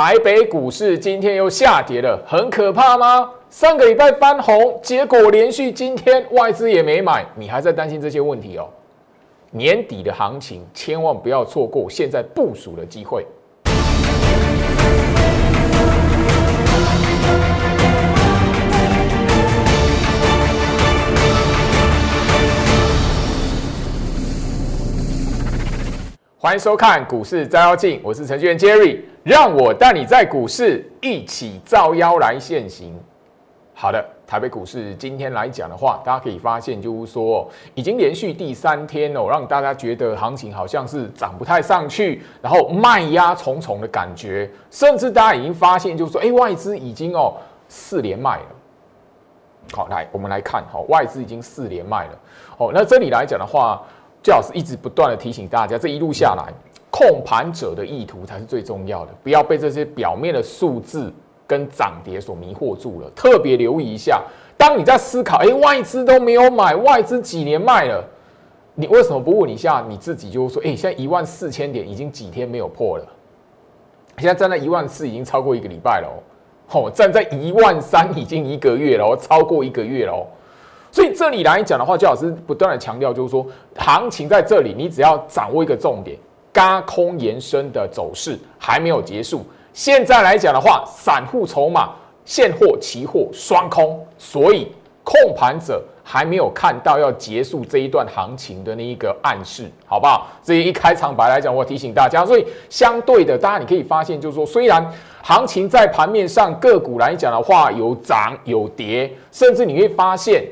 台北股市今天又下跌了，很可怕吗？上个礼拜翻红，结果连续今天外资也没买，你还在担心这些问题哦？年底的行情千万不要错过现在部署的机会。欢迎收看股市照妖镜，我是程序员 Jerry，让我带你在股市一起照妖来现行。好的，台北股市今天来讲的话，大家可以发现，就是说已经连续第三天哦，让大家觉得行情好像是涨不太上去，然后卖压重重的感觉，甚至大家已经发现，就是说，哎，外资已经哦四连卖了。好，来我们来看，好，外资已经四连卖了。哦，那这里来讲的话。最好是一直不断的提醒大家，这一路下来，控盘者的意图才是最重要的，不要被这些表面的数字跟涨跌所迷惑住了。特别留意一下，当你在思考，哎，外资都没有买，外资几年卖了，你为什么不问一下你自己？就是说，哎，现在一万四千点已经几天没有破了，现在站在一万四已经超过一个礼拜了哦，哦，站在一万三已经一个月了哦，超过一个月了哦。所以这里来讲的话，焦老师不断的强调，就是说行情在这里，你只要掌握一个重点，高空延伸的走势还没有结束。现在来讲的话，散户筹码、现货、期货双空，所以控盘者还没有看到要结束这一段行情的那一个暗示，好不好？这一开场白来讲，我提醒大家，所以相对的，大家你可以发现，就是说虽然行情在盘面上个股来讲的话有涨有跌，甚至你会发现。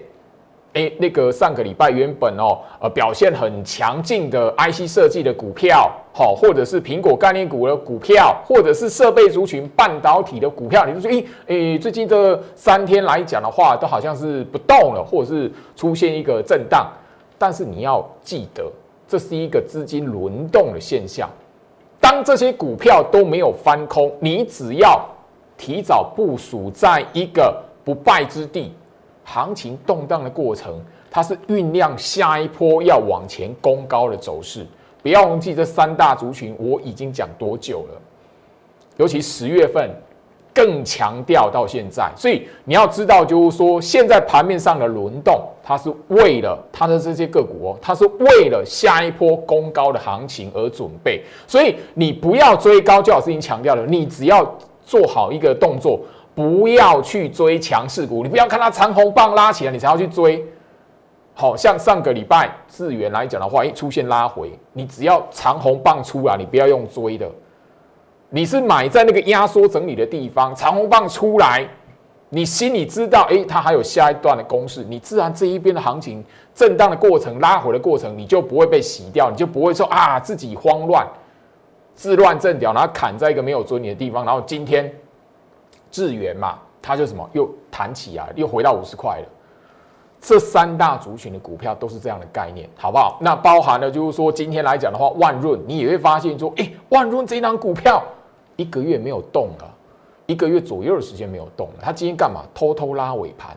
哎，那个上个礼拜原本哦，呃，表现很强劲的 IC 设计的股票，好，或者是苹果概念股的股票，或者是设备族群半导体的股票，你就说，哎，哎，最近这三天来讲的话，都好像是不动了，或者是出现一个震荡。但是你要记得，这是一个资金轮动的现象。当这些股票都没有翻空，你只要提早部署在一个不败之地。行情动荡的过程，它是酝酿下一波要往前攻高的走势。不要忘记这三大族群，我已经讲多久了？尤其十月份更强调到现在。所以你要知道，就是说现在盘面上的轮动，它是为了它的这些个股哦，它是为了下一波攻高的行情而准备。所以你不要追高，就好已经强调了，你只要做好一个动作。不要去追强势股，你不要看它长红棒拉起来，你才要去追。好像上个礼拜智源来讲的话，一出现拉回，你只要长红棒出来，你不要用追的，你是买在那个压缩整理的地方，长红棒出来，你心里知道，哎，它还有下一段的攻势，你自然这一边的行情震荡的过程、拉回的过程，你就不会被洗掉，你就不会说啊自己慌乱、自乱阵脚，然后砍在一个没有追你的地方，然后今天。智源嘛，它就什么又弹起啊，又回到五十块了。这三大族群的股票都是这样的概念，好不好？那包含了就是说，今天来讲的话，万润你也会发现说，哎，万润这张股票一个月没有动了，一个月左右的时间没有动了。它今天干嘛？偷偷拉尾盘。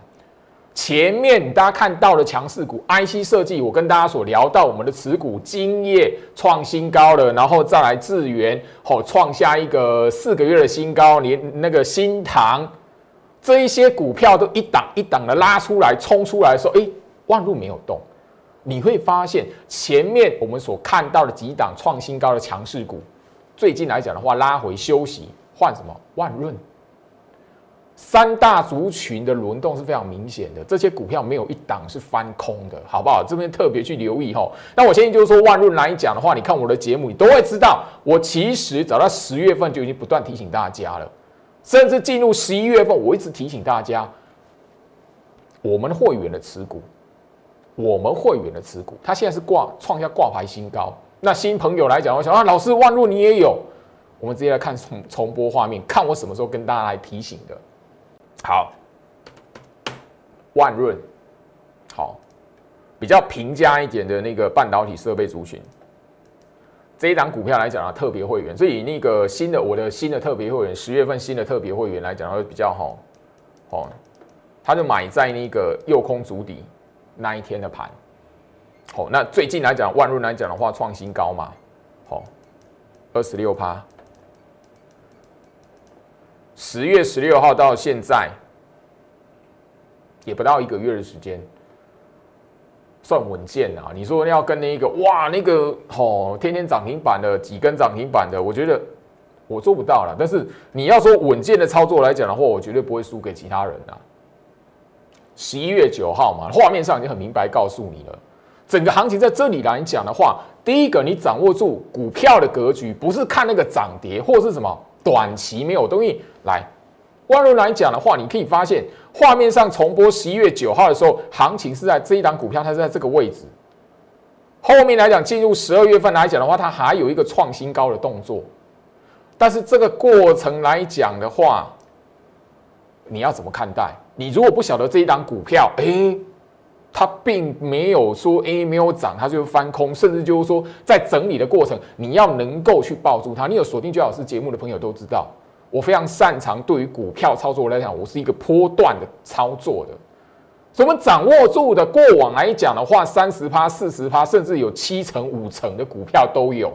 前面大家看到的强势股，IC 设计，我跟大家所聊到我们的持股，金业创新高了，然后再来智源，哦，创下一个四个月的新高，连那个新塘这一些股票都一档一档的拉出来，冲出来的时候，哎，万路没有动，你会发现前面我们所看到的几档创新高的强势股，最近来讲的话，拉回休息，换什么？万润。三大族群的轮动是非常明显的，这些股票没有一档是翻空的，好不好？这边特别去留意哈。那我相信就是说，万润来讲的话，你看我的节目，你都会知道，我其实早在十月份就已经不断提醒大家了，甚至进入十一月份，我一直提醒大家，我们会员的持股，我们会员的持股，它现在是挂创下挂牌新高。那新朋友来讲，我想啊，老师万润你也有，我们直接来看重重播画面，看我什么时候跟大家来提醒的。好，万润，好，比较平价一点的那个半导体设备族群，这一档股票来讲啊，特别会员，所以那个新的我的新的特别会员，十月份新的特别会员来讲会比较好，哦，他就买在那个右空足底那一天的盘，好，那最近来讲万润来讲的话，创新高嘛，好，二十六趴。十月十六号到现在也不到一个月的时间，算稳健啊。你说要跟那个哇，那个哦，天天涨停板的几根涨停板的，我觉得我做不到了。但是你要说稳健的操作来讲的话，我绝对不会输给其他人啊。十一月九号嘛，画面上已经很明白告诉你了，整个行情在这里来讲的话，第一个你掌握住股票的格局，不是看那个涨跌或是什么短期没有东西来。万润来讲的话，你可以发现画面上重播十一月九号的时候，行情是在这一档股票，它是在这个位置。后面来讲进入十二月份来讲的话，它还有一个创新高的动作，但是这个过程来讲的话，你要怎么看待？你如果不晓得这一档股票，哎，它并没有说哎没有涨，它就翻空，甚至就是说在整理的过程，你要能够去抱住它。你有锁定最好是节目的朋友都知道，我非常擅长对于股票操作来讲，我是一个波段的操作的。所以我们掌握住的过往来讲的话，三十趴、四十趴，甚至有七成、五成的股票都有。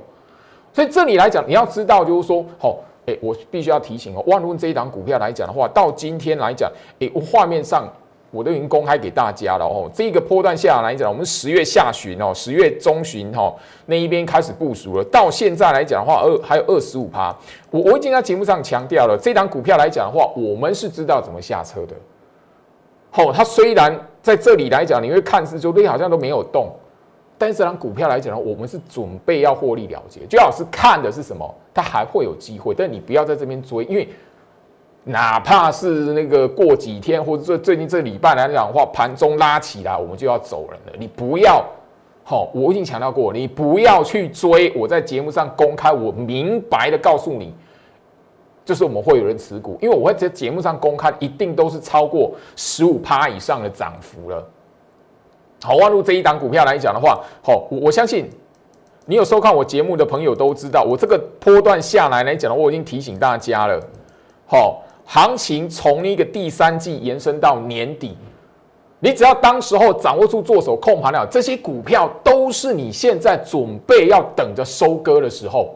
所以这里来讲，你要知道就是说，好。哎，我必须要提醒哦，万润这一档股票来讲的话，到今天来讲，哎，画面上我都已经公开给大家了哦。这个波段下来讲，我们十月下旬哦，十月中旬哈那一边开始部署了，到现在来讲的话，二还有二十五趴。我我已经在节目上强调了，这档股票来讲的话，我们是知道怎么下车的。好，它虽然在这里来讲，你会看似就那好像都没有动。但是，让股票来讲呢，我们是准备要获利了结，最好是看的是什么，它还会有机会。但你不要在这边追，因为哪怕是那个过几天或者最最近这礼拜来讲的话，盘中拉起来，我们就要走人了。你不要，好，我已经强调过，你不要去追。我在节目上公开，我明白的告诉你，就是我们会有人持股，因为我会在节目上公开，一定都是超过十五趴以上的涨幅了。好，万路这一档股票来讲的话，好，我我相信你有收看我节目的朋友都知道，我这个波段下来来讲的，我已经提醒大家了。好，行情从那个第三季延伸到年底，你只要当时候掌握住做手控盘了，这些股票都是你现在准备要等着收割的时候。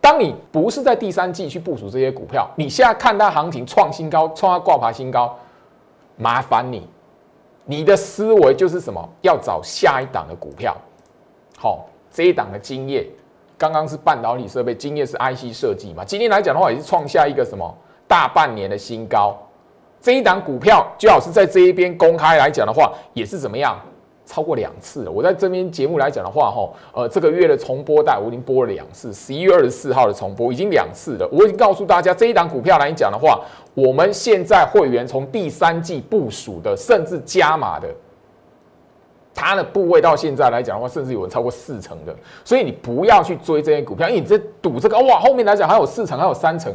当你不是在第三季去部署这些股票，你现在看它行情创新高，创它挂牌新高，麻烦你。你的思维就是什么？要找下一档的股票。好，这一档的经验，刚刚是半导体设备，经验是 IC 设计嘛？今天来讲的话，也是创下一个什么大半年的新高。这一档股票，最好是在这一边公开来讲的话，也是怎么样？超过两次了。我在这边节目来讲的话，哈，呃，这个月的重播带我已经播了两次，十一月二十四号的重播已经两次了。我已经告诉大家，这一档股票来讲的话，我们现在会员从第三季部署的，甚至加码的，它的部位到现在来讲的话，甚至有人超过四成的。所以你不要去追这些股票，因为你在赌这个哇，后面来讲还有四成，还有三成，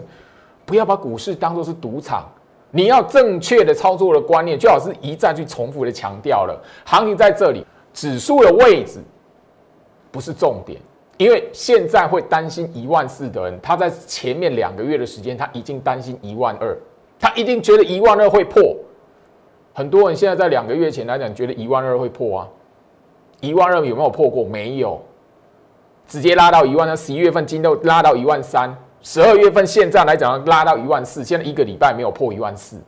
不要把股市当做是赌场。你要正确的操作的观念，最好是一再去重复的强调了。行情在这里，指数的位置不是重点，因为现在会担心一万四的人，他在前面两个月的时间，他已经担心一万二，他一定觉得一万二会破。很多人现在在两个月前来讲，觉得一万二会破啊，一万二有没有破过？没有，直接拉到一万二。十一月份金都拉到一万三。十二月份现在来讲拉到一万四，现在一个礼拜没有破一万四。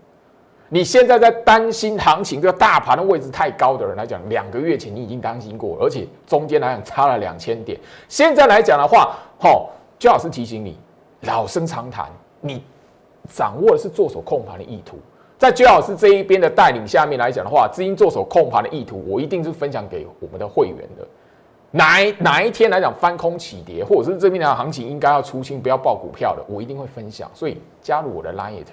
你现在在担心行情这个大盘的位置太高的人来讲，两个月前你已经担心过，而且中间来讲差了两千点。现在来讲的话，吼，焦老师提醒你，老生常谈，你掌握的是做手控盘的意图。在焦老师这一边的带领下面来讲的话，资金做手控盘的意图，我一定是分享给我们的会员的。哪一哪一天来讲翻空起跌，或者是这边的行情应该要出清，不要报股票的，我一定会分享。所以加入我的 Line，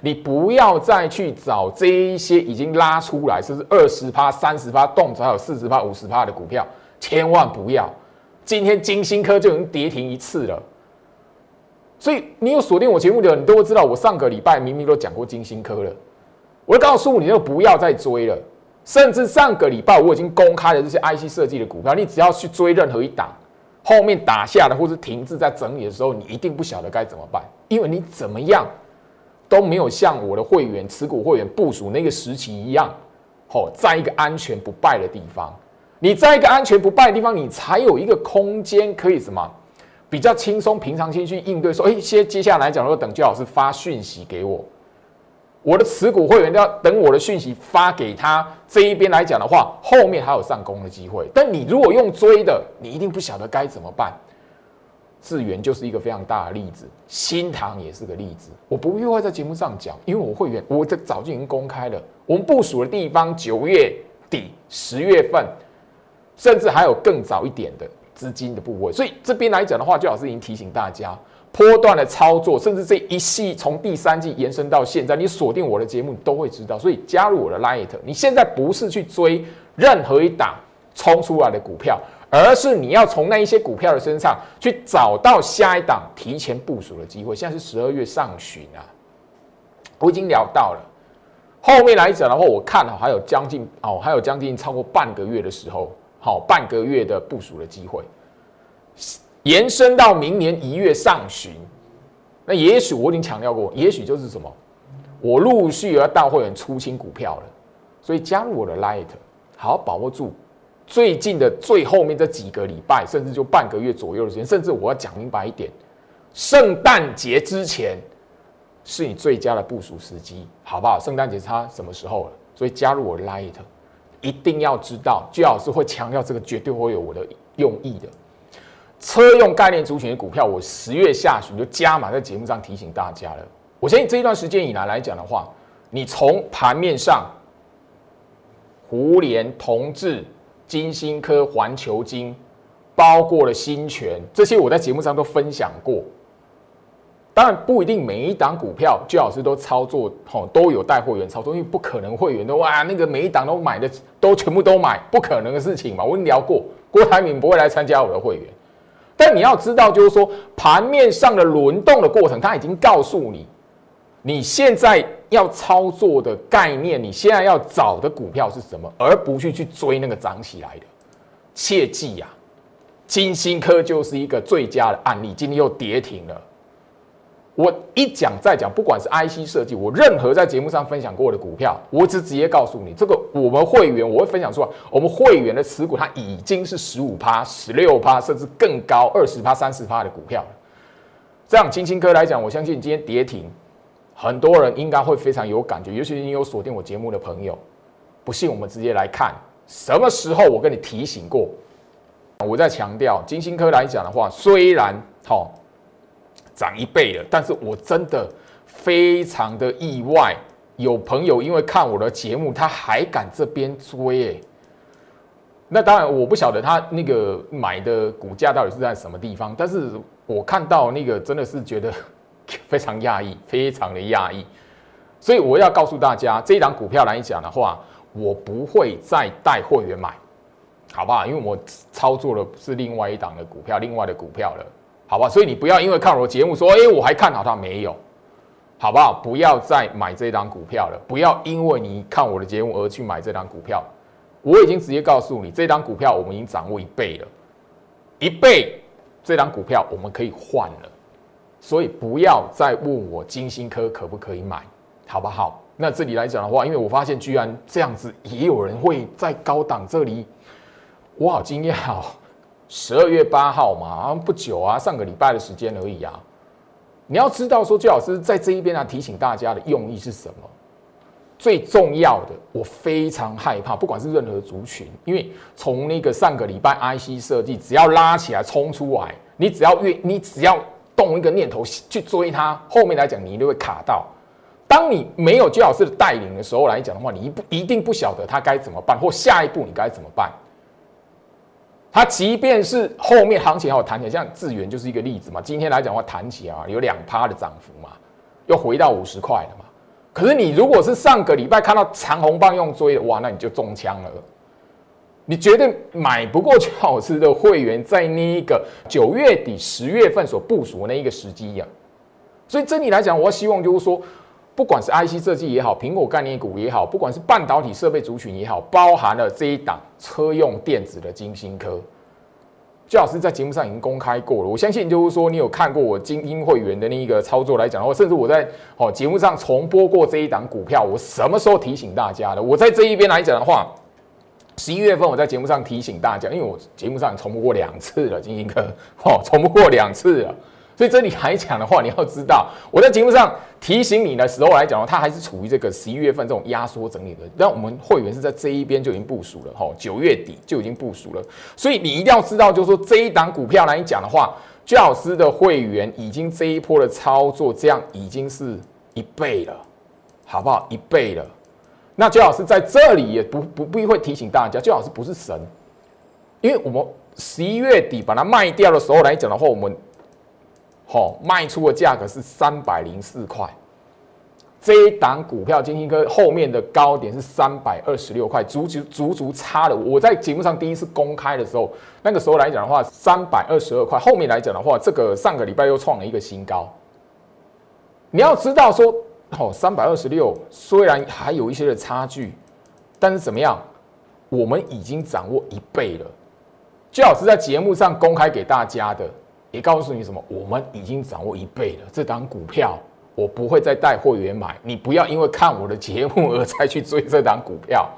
你不要再去找这一些已经拉出来，甚至二十趴、三十趴动辄还有四十趴、五十趴的股票，千万不要。今天金星科就已经跌停一次了，所以你有锁定我节目的人，你都会知道，我上个礼拜明明都讲过金星科了，我告诉你，就不要再追了。甚至上个礼拜我已经公开了这些 IC 设计的股票，你只要去追任何一档，后面打下的或是停滞在整理的时候，你一定不晓得该怎么办，因为你怎么样都没有像我的会员持股会员部署那个时期一样，哦，在一个安全不败的地方，你在一个安全不败的地方，你才有一个空间可以什么比较轻松、平常心去应对，说，哎，接接下来讲，说等焦老师发讯息给我，我的持股会员都要等我的讯息发给他这一边来讲的话，后面还有上攻的机会。但你如果用追的，你一定不晓得该怎么办。智源就是一个非常大的例子，新塘也是个例子。我不会在节目上讲，因为我会员我这早就已经公开了。我们部署的地方，九月底、十月份，甚至还有更早一点的资金的部位。所以这边来讲的话，最好是已经提醒大家，波段的操作，甚至这一系从第三季延伸到现在，你锁定我的节目，你都会知道。所以加入我的 Light，你现在不是去追任何一档冲出来的股票。而是你要从那一些股票的身上去找到下一档提前部署的机会。现在是十二月上旬啊，我已经聊到了。后面来讲的话，我看了还有将近哦，还有将近超过半个月的时候，好半个月的部署的机会，延伸到明年一月上旬。那也许我已经强调过，也许就是什么，我陆续要大会员出清股票了，所以加入我的 Light，好好把握住。最近的最后面这几个礼拜，甚至就半个月左右的时间，甚至我要讲明白一点，圣诞节之前是你最佳的部署时机，好不好？圣诞节差什么时候了？所以加入我的 Light，一定要知道，最老师会强调这个绝对会有我的用意的。车用概念族群的股票，我十月下旬就加码在节目上提醒大家了。我相信这一段时间以来来讲的话，你从盘面上，胡联同志。金星科、环球金，包括了新权，这些我在节目上都分享过。当然不一定每一档股票，最老师都操作，吼都有带会员操作，因为不可能会员都哇那个每一档都买的都全部都买，不可能的事情嘛。我跟你聊过，郭台铭不会来参加我的会员。但你要知道，就是说盘面上的轮动的过程，它已经告诉你。你现在要操作的概念，你现在要找的股票是什么，而不是去追那个涨起来的。切记呀，金星科就是一个最佳的案例，今天又跌停了。我一讲再讲，不管是 IC 设计，我任何在节目上分享过的股票，我只直接告诉你，这个我们会员我会分享出来，我们会员的持股它已经是十五趴、十六趴，甚至更高二十趴、三十趴的股票了。这样金星科来讲，我相信今天跌停。很多人应该会非常有感觉，尤其是你有锁定我节目的朋友。不信，我们直接来看什么时候我跟你提醒过。我在强调，金星科来讲的话，虽然好涨一倍了，但是我真的非常的意外，有朋友因为看我的节目，他还敢这边追。哎，那当然我不晓得他那个买的股价到底是在什么地方，但是我看到那个真的是觉得。非常讶异，非常的讶异，所以我要告诉大家，这一档股票来讲的话，我不会再带会员买，好不好？因为我操作的是另外一档的股票，另外的股票了，好吧？所以你不要因为看我的节目说，哎，我还看好它没有，好不好？不要再买这档股票了，不要因为你看我的节目而去买这档股票。我已经直接告诉你，这档股票我们已经掌握一倍了，一倍，这档股票我们可以换了。所以不要再问我金星科可不可以买，好不好？那这里来讲的话，因为我发现居然这样子也有人会在高档这里，我好惊讶哦！十二月八号嘛，好像不久啊，上个礼拜的时间而已啊。你要知道说，最老师在这一边啊，提醒大家的用意是什么？最重要的，我非常害怕，不管是任何族群，因为从那个上个礼拜 IC 设计，只要拉起来冲出来，你只要越，你只要。动一个念头去追它，后面来讲你一定会卡到。当你没有居老师的带领的时候来讲的话，你一不一定不晓得他该怎么办，或下一步你该怎么办。它即便是后面行情还有弹起来，像智源就是一个例子嘛。今天来讲的话，弹起啊有两趴的涨幅嘛，又回到五十块了嘛。可是你如果是上个礼拜看到长红棒用追的，哇，那你就中枪了。你绝对买不过邱老师的会员，在那一个九月底、十月份所部署的那一个时机呀。所以，这里来讲，我希望就是说，不管是 IC 设计也好，苹果概念股也好，不管是半导体设备族群也好，包含了这一档车用电子的金星科，最老师在节目上已经公开过了。我相信就是说，你有看过我精英会员的那一个操作来讲的话，甚至我在哦节目上重播过这一档股票，我什么时候提醒大家的？我在这一边来讲的话。十一月份我在节目上提醒大家，因为我节目上重播过两次了，金星科哦，重播过两次了。所以这里来讲的话，你要知道，我在节目上提醒你的时候来讲，它还是处于这个十一月份这种压缩整理的。但我们会员是在这一边就已经部署了，哈，九月底就已经部署了。所以你一定要知道，就是说这一档股票来讲的话，居老师的会员已经这一波的操作，这样已经是一倍了，好不好？一倍了。那居老师在这里也不不不会提醒大家，居老师不是神，因为我们十一月底把它卖掉的时候来讲的话，我们。好，卖出的价格是三百零四块。这一档股票金星科后面的高点是三百二十六块，足足足足差了。我在节目上第一次公开的时候，那个时候来讲的话，三百二十二块。后面来讲的话，这个上个礼拜又创了一个新高。你要知道说，哦，三百二十六虽然还有一些的差距，但是怎么样，我们已经掌握一倍了。最好是在节目上公开给大家的。也告诉你什么？我们已经掌握一倍了。这档股票我不会再带会员买，你不要因为看我的节目而再去追这档股票。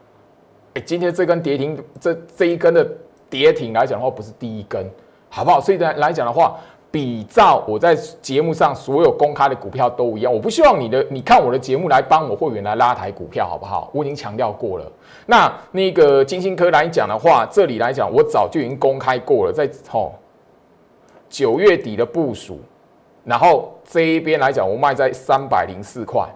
哎，今天这根跌停，这这一根的跌停来讲的话，不是第一根，好不好？所以来来讲的话，比照我在节目上所有公开的股票都一样。我不希望你的你看我的节目来帮我会员来拉抬股票，好不好？我已经强调过了。那那个金星科来讲的话，这里来讲我早就已经公开过了，在吼。九月底的部署，然后这一边来讲，我卖在三百零四块。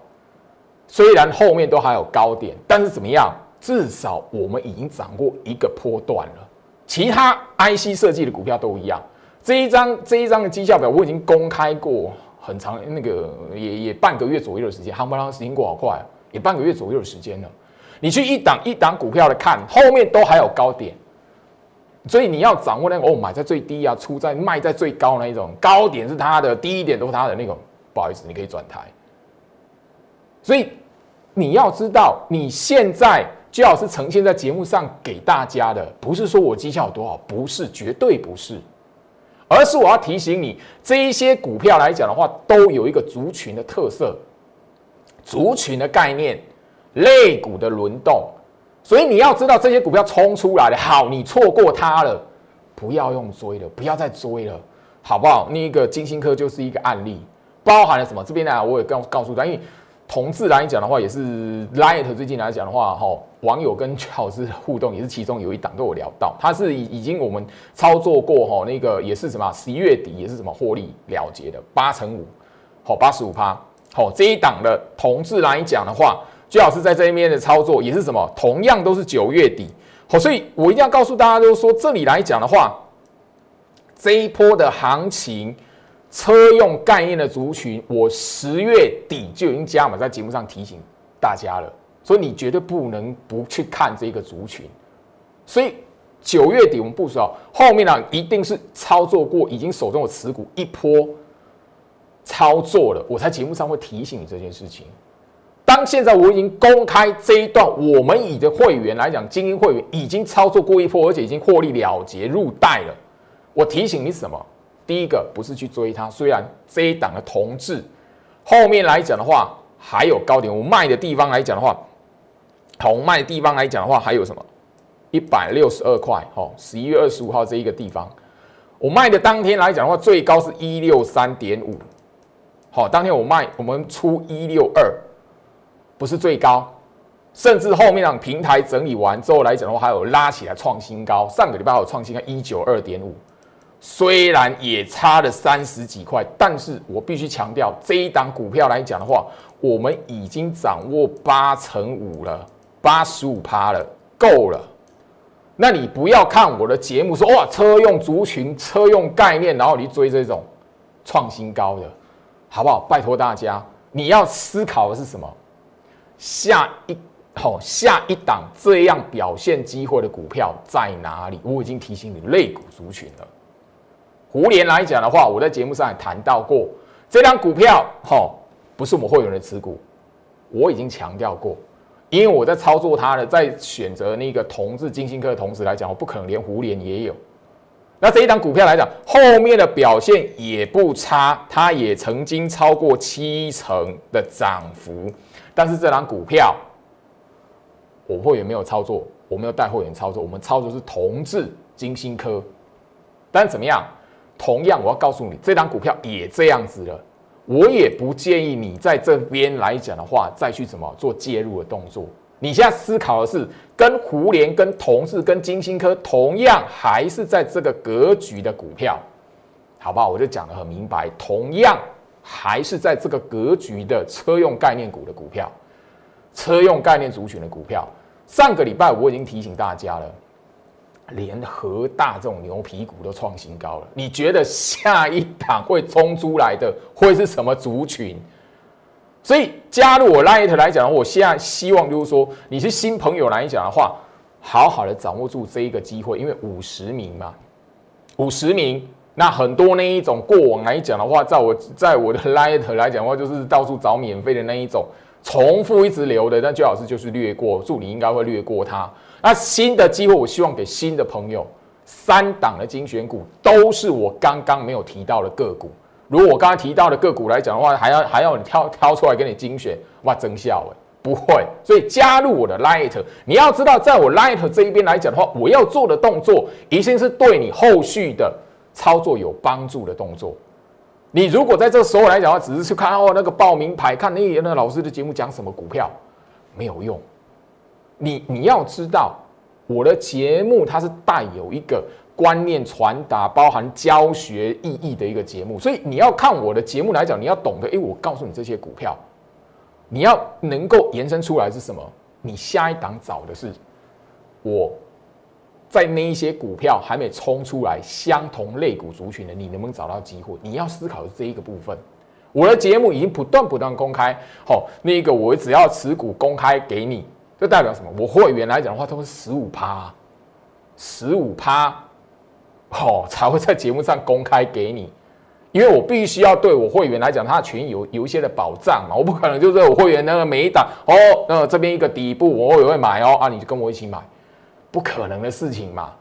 虽然后面都还有高点，但是怎么样？至少我们已经涨过一个波段了。其他 IC 设计的股票都一样。这一张这一张的绩效表我已经公开过很长，那个也也半个月左右的时间，夯不啷时间过好快啊，也半个月左右的时间了。你去一档一档股票的看，后面都还有高点。所以你要掌握那个哦，买在最低啊，出在卖在最高那一种，高点是它的，低一点都是它的那种。不好意思，你可以转台。所以你要知道，你现在最好是呈现在节目上给大家的，不是说我绩效有多好，不是，绝对不是，而是我要提醒你，这一些股票来讲的话，都有一个族群的特色，族群的概念，类股的轮动。所以你要知道这些股票冲出来的，好，你错过它了，不要用追了，不要再追了，好不好？那个金星科就是一个案例，包含了什么？这边呢，我也告告诉大家，因为同志来讲的话，也是 Light 最近来讲的话，哈，网友跟老师互动也是其中有一档都有聊到，他是已已经我们操作过哈，那个也是什么十一月底也是什么获利了结的八成五，好八十五趴，好这一档的同志来讲的话。居老师在这一面的操作也是什么？同样都是九月底，好，所以我一定要告诉大家，就是说这里来讲的话，这一波的行情，车用概念的族群，我十月底就已经加码在节目上提醒大家了，所以你绝对不能不去看这个族群。所以九月底我们不说，后面呢一定是操作过，已经手中有持股一波操作了，我在节目上会提醒你这件事情。当现在我已经公开这一段，我们以的会员来讲，精英会员已经操作过一波，而且已经获利了结入袋了。我提醒你什么？第一个不是去追它，虽然这一档的同志后面来讲的话还有高点，我卖的地方来讲的话，同卖地方来讲的话还有什么？一百六十二块，哦，十一月二十五号这一个地方，我卖的当天来讲的话，最高是一六三点五，好，当天我卖，我们出一六二。不是最高，甚至后面让平台整理完之后来讲的话，还有拉起来创新高。上个礼拜还有创新高一九二点五，虽然也差了三十几块，但是我必须强调，这一档股票来讲的话，我们已经掌握八成五了，八十五趴了，够了。那你不要看我的节目说哇，车用族群、车用概念，然后你追这种创新高的，好不好？拜托大家，你要思考的是什么？下一好下一档这样表现机会的股票在哪里？我已经提醒你类股族群了。胡联来讲的话，我在节目上也谈到过，这张股票哈不是我们会员的持股，我已经强调过，因为我在操作它的，在选择那个同质金星科的同时来讲，我不可能连胡联也有。那这一档股票来讲，后面的表现也不差，它也曾经超过七成的涨幅。但是这张股票，我会员没有操作，我没有带会员操作，我们操作是同志金星科，但怎么样？同样，我要告诉你，这档股票也这样子了。我也不建议你在这边来讲的话，再去怎么做介入的动作。你现在思考的是，跟胡联、跟同志、跟金星科同样，还是在这个格局的股票，好不好？我就讲得很明白，同样还是在这个格局的车用概念股的股票，车用概念族群的股票。上个礼拜我已经提醒大家了。连和大这种牛皮股都创新高了，你觉得下一档会冲出来的会是什么族群？所以加入我 Light 来讲，我现在希望就是说，你是新朋友来讲的话，好好的掌握住这一个机会，因为五十名嘛，五十名，那很多那一种过往来讲的话，在我在我的 Light 来讲的话，就是到处找免费的那一种，重复一直留的，那最好是就是略过，助理应该会略过它。那新的机会，我希望给新的朋友，三档的精选股都是我刚刚没有提到的个股。如果我刚刚提到的个股来讲的话，还要还要你挑挑出来给你精选，哇，真笑哎，不会。所以加入我的 Light，你要知道，在我 Light 这一边来讲的话，我要做的动作，一定是对你后续的操作有帮助的动作。你如果在这时候来讲的话，只是去看哦那个报名牌，看那那个老师的节目讲什么股票，没有用。你你要知道，我的节目它是带有一个观念传达、包含教学意义的一个节目，所以你要看我的节目来讲，你要懂得，诶，我告诉你这些股票，你要能够延伸出来是什么？你下一档找的是我在那一些股票还没冲出来相同类股族群的，你能不能找到机会？你要思考的这一个部分，我的节目已经不断不断公开，好，那个我只要持股公开给你。这代表什么？我会员来讲的话，都是十五趴，十五趴，哦，才会在节目上公开给你，因为我必须要对我会员来讲，他的权益有有一些的保障嘛，我不可能就是我会员那个每一档哦，那这边一个底部我也会买哦，啊，你就跟我一起买，不可能的事情嘛。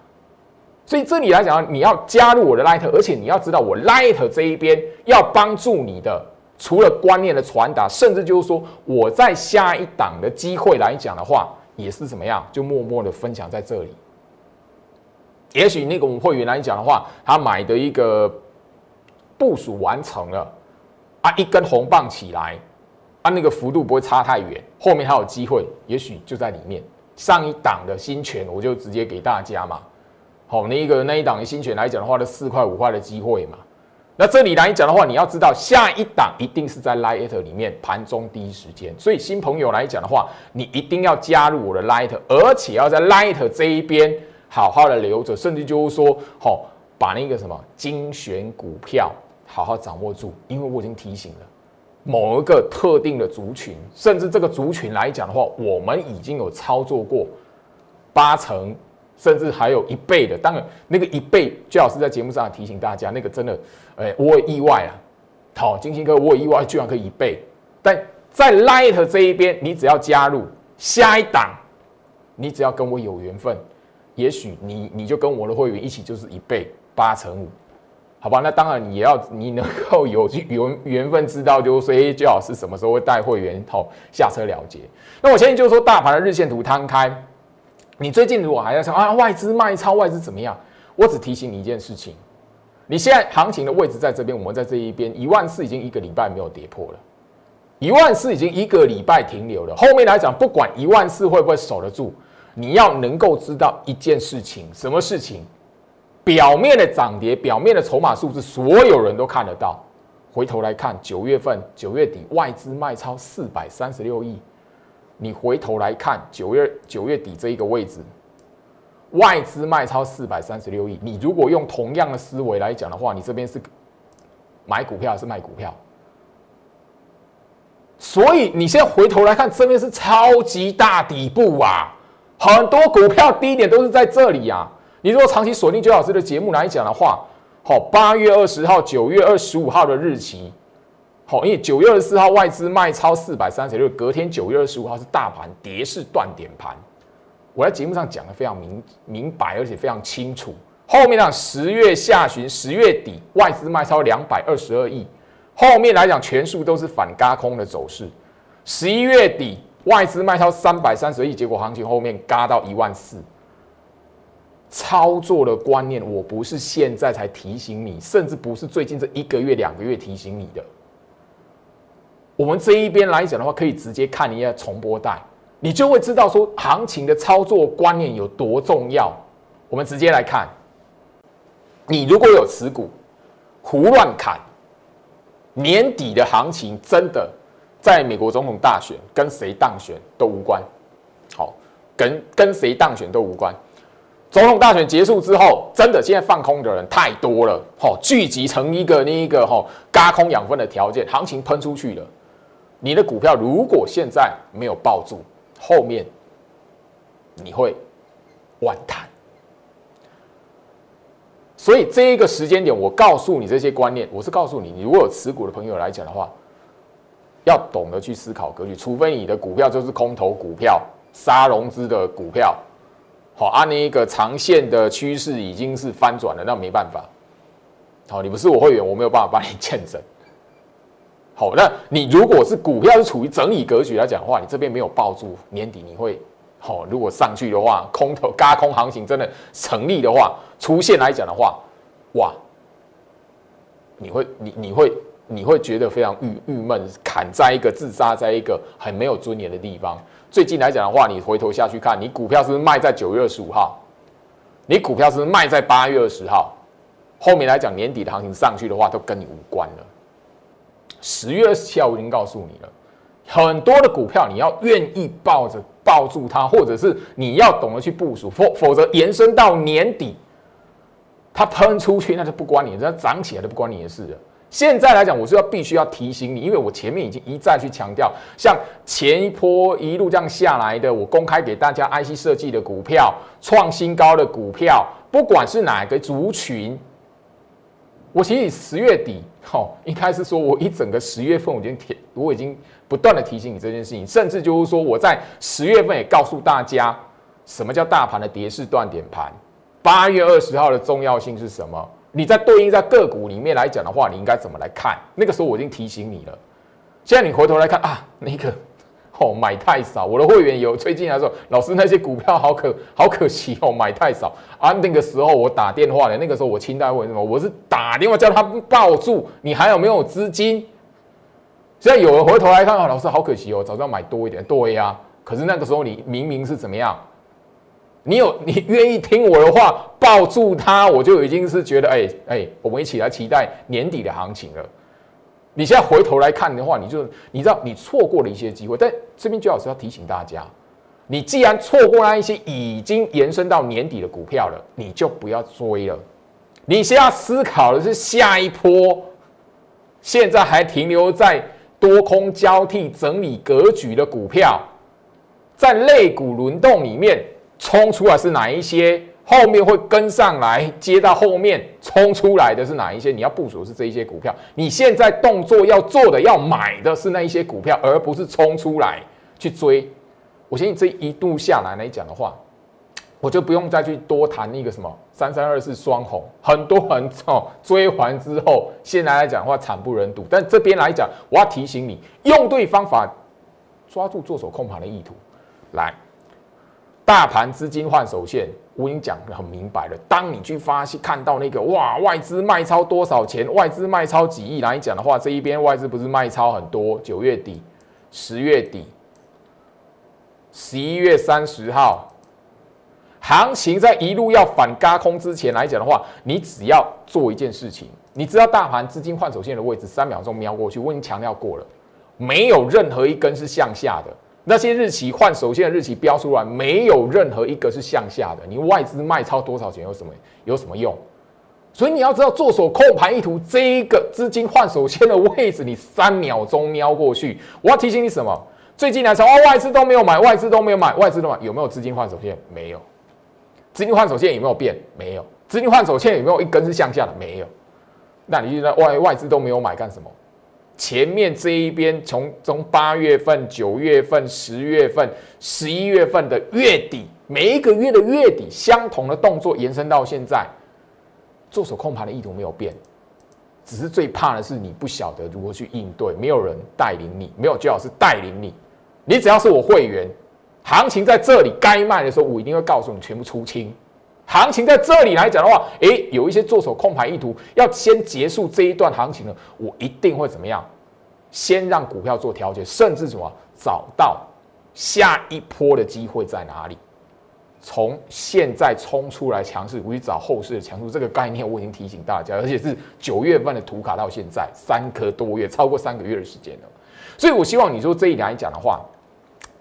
所以这里来讲，你要加入我的 Light，而且你要知道我 Light 这一边要帮助你的。除了观念的传达，甚至就是说，我在下一档的机会来讲的话，也是怎么样，就默默的分享在这里。也许那个我们会员来讲的话，他买的一个部署完成了，啊，一根红棒起来，啊，那个幅度不会差太远，后面还有机会，也许就在里面。上一档的新权，我就直接给大家嘛。好，那一个那一档的新权来讲的话，的四块五块的机会嘛。那这里来讲的话，你要知道下一档一定是在 Light 里面盘中第一时间，所以新朋友来讲的话，你一定要加入我的 Light，而且要在 Light 这一边好好的留着，甚至就是说，好把那个什么精选股票好好掌握住，因为我已经提醒了某一个特定的族群，甚至这个族群来讲的话，我们已经有操作过八成。甚至还有一倍的，当然那个一倍，最好是在节目上提醒大家，那个真的，哎，我也意外啊！好，金星哥，我也意外居然可以一倍。但在 Light 这一边，你只要加入下一档，你只要跟我有缘分，也许你你就跟我的会员一起就是一倍八成五，好吧？那当然你也要你能够有缘缘分知道，就是说最好是什么时候会带会员好下车了结。那我现在就是说，大盘的日线图摊开。你最近如果还在想啊外资卖超外资怎么样？我只提醒你一件事情，你现在行情的位置在这边，我们在这一边一万四已经一个礼拜没有跌破了，一万四已经一个礼拜停留了。后面来讲，不管一万四会不会守得住，你要能够知道一件事情，什么事情？表面的涨跌，表面的筹码数字，所有人都看得到。回头来看，九月份九月底外资卖超四百三十六亿。你回头来看九月九月底这一个位置，外资卖超四百三十六亿。你如果用同样的思维来讲的话，你这边是买股票还是卖股票？所以你现在回头来看，这边是超级大底部啊，很多股票低点都是在这里啊。你如果长期锁定周老师的节目来讲的话，好，八月二十号、九月二十五号的日期。好，因为九月二十四号外资卖超四百三十六，隔天九月二十五号是大盘跌势断点盘。我在节目上讲的非常明明白，而且非常清楚。后面呢，十月下旬、十月底外资卖超两百二十二亿，后面来讲全数都是反嘎空的走势。十一月底外资卖超三百三十亿，结果行情后面嘎到一万四。操作的观念，我不是现在才提醒你，甚至不是最近这一个月、两个月提醒你的。我们这一边来讲的话，可以直接看一下重播带，你就会知道说行情的操作观念有多重要。我们直接来看，你如果有持股，胡乱砍，年底的行情真的在美国总统大选跟谁当选都无关，好，跟跟谁当选都无关。总统大选结束之后，真的现在放空的人太多了，好，聚集成一个那一个哈，嘎空养分的条件，行情喷出去了。你的股票如果现在没有抱住，后面你会万谈。所以这一个时间点，我告诉你这些观念，我是告诉你，你如果有持股的朋友来讲的话，要懂得去思考格局，除非你的股票就是空头股票、杀融资的股票。好，按你一个长线的趋势已经是翻转了，那没办法。好，你不是我会员，我没有办法帮你 见证。好，那你如果是股票是处于整理格局来讲的话，你这边没有抱住，年底你会好。如果上去的话，空头嘎空行情真的成立的话，出现来讲的话，哇，你会你你会你会觉得非常郁郁闷，砍在一个自杀在一个很没有尊严的地方。最近来讲的话，你回头下去看，你股票是不是卖在九月二十五号？你股票是是卖在八月二十号？后面来讲年底的行情上去的话，都跟你无关了。十月二十七号我已经告诉你了，很多的股票你要愿意抱着抱住它，或者是你要懂得去部署，否否则延伸到年底，它喷出去那就不关你，它涨起来都不关你的事了。现在来讲，我是要必须要提醒你，因为我前面已经一再去强调，像前一波一路这样下来的，我公开给大家 IC 设计的股票创新高的股票，不管是哪个族群，我其实十月底，哦，应该是说我一整个十月份，我已经提，我已经不断的提醒你这件事情，甚至就是说我在十月份也告诉大家，什么叫大盘的跌势断点盘，八月二十号的重要性是什么。你在对应在个股里面来讲的话，你应该怎么来看？那个时候我已经提醒你了。现在你回头来看啊，那个 哦买太少，我的会员有最近来说，老师那些股票好可 好可惜哦，买太少啊。那个时候我打电话的，那个时候我清代会什么？我是打电话叫他抱住，你还有没有资金？现在有人回头来看啊，老师好可惜哦，早知道买多一点。对呀，可是那个时候你明明是怎么样？你有你愿意听我的话，抱住他，我就已经是觉得，哎哎，我们一起来期待年底的行情了。你现在回头来看的话，你就你知道你错过了一些机会。但这边最好是要提醒大家，你既然错过那一些已经延伸到年底的股票了，你就不要追了。你先要思考的是下一波，现在还停留在多空交替整理格局的股票，在类股轮动里面。冲出来是哪一些？后面会跟上来接到后面冲出来的是哪一些？你要部署的是这一些股票。你现在动作要做的、要买的是那一些股票，而不是冲出来去追。我相信这一度下来来讲的话，我就不用再去多谈那个什么三三二四双红，很多人哦追完之后，现在来讲的话惨不忍睹。但这边来讲，我要提醒你，用对方法，抓住做手控盘的意图，来。大盘资金换手线，我已经讲的很明白了。当你去发现看到那个哇，外资卖超多少钱？外资卖超几亿来讲的话，这一边外资不是卖超很多？九月底、十月底、十一月三十号，行情在一路要反嘎空之前来讲的话，你只要做一件事情，你知道大盘资金换手线的位置，三秒钟瞄过去，我已经强调过了，没有任何一根是向下的。那些日期换手线的日期标出来，没有任何一个是向下的。你外资卖超多少钱有什么有什么用？所以你要知道做手控盘意图这一个资金换手线的位置，你三秒钟瞄过去。我要提醒你什么？最近来说，哦，外资都没有买，外资都没有买，外资都买，有没有资金换手线？没有。资金换手线有没有变？没有。资金换手线有没有一根是向下的？没有。那你就在外外资都没有买干什么？前面这一边，从从八月份、九月份、十月份、十一月份的月底，每一个月的月底，相同的动作延伸到现在，做手控盘的意图没有变，只是最怕的是你不晓得如何去应对，没有人带领你，没有最好是带领你，你只要是我会员，行情在这里该卖的时候，我一定会告诉你全部出清。行情在这里来讲的话，诶，有一些做手控盘意图要先结束这一段行情了，我一定会怎么样？先让股票做调节，甚至什么找到下一波的机会在哪里？从现在冲出来强势，我去找后市的强势，这个概念我已经提醒大家，而且是九月份的图卡到现在三个多月，超过三个月的时间了。所以我希望你说这一点来讲的话，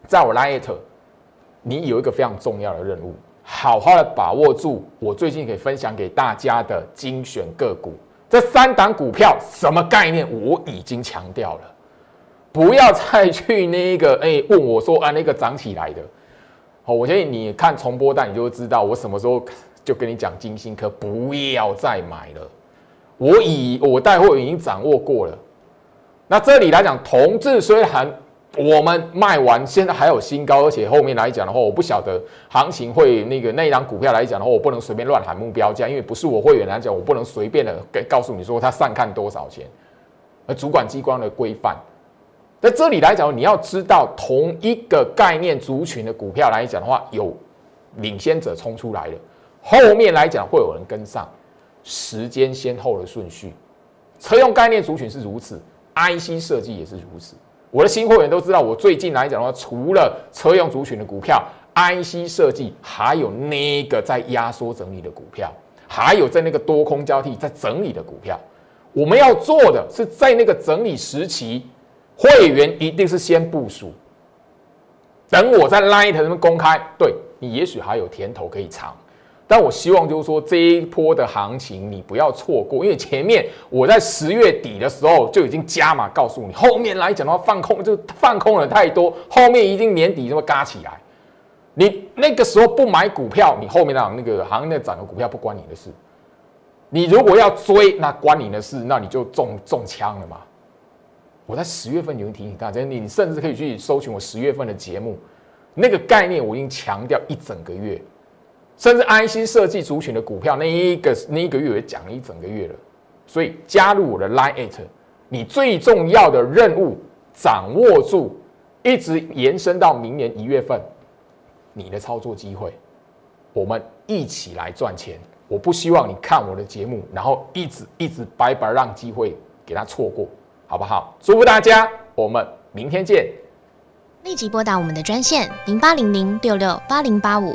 在我 Light，你有一个非常重要的任务，好好的把握住我最近可以分享给大家的精选个股。这三档股票什么概念？我已经强调了，不要再去那个哎问我说啊那个涨起来的。好，我建议你看重播带，你就会知道我什么时候就跟你讲金星科不要再买了。我已我带货已经掌握过了。那这里来讲，同志虽然我们卖完，现在还有新高，而且后面来讲的话，我不晓得行情会那个那一张股票来讲的话，我不能随便乱喊目标价，因为不是我会员来讲，我不能随便的给告诉你说它上看多少钱，而主管机关的规范。在这里来讲，你要知道同一个概念族群的股票来讲的话，有领先者冲出来了，后面来讲会有人跟上，时间先后的顺序。车用概念族群是如此，IC 设计也是如此。我的新会员都知道，我最近来讲的话，除了车用族群的股票，IC 设计还有那个在压缩整理的股票，还有在那个多空交替在整理的股票。我们要做的是在那个整理时期。会员一定是先部署，等我在 Light 上面公开，对你也许还有甜头可以尝，但我希望就是说这一波的行情你不要错过，因为前面我在十月底的时候就已经加码告诉你，后面来讲的话放空就放空了太多，后面一定年底就会嘎起来，你那个时候不买股票，你后面那那个行业涨的股票不关你的事，你如果要追，那关你的事，那你就中中枪了嘛。我在十月份已经提醒大家，你甚至可以去搜寻我十月份的节目，那个概念我已经强调一整个月，甚至 IC 设计族群的股票那一个那一个月也讲了一整个月了。所以加入我的 Line，你最重要的任务掌握住，一直延伸到明年一月份，你的操作机会，我们一起来赚钱。我不希望你看我的节目，然后一直一直白白让机会给他错过。好不好？祝福大家，我们明天见。立即拨打我们的专线零八零零六六八零八五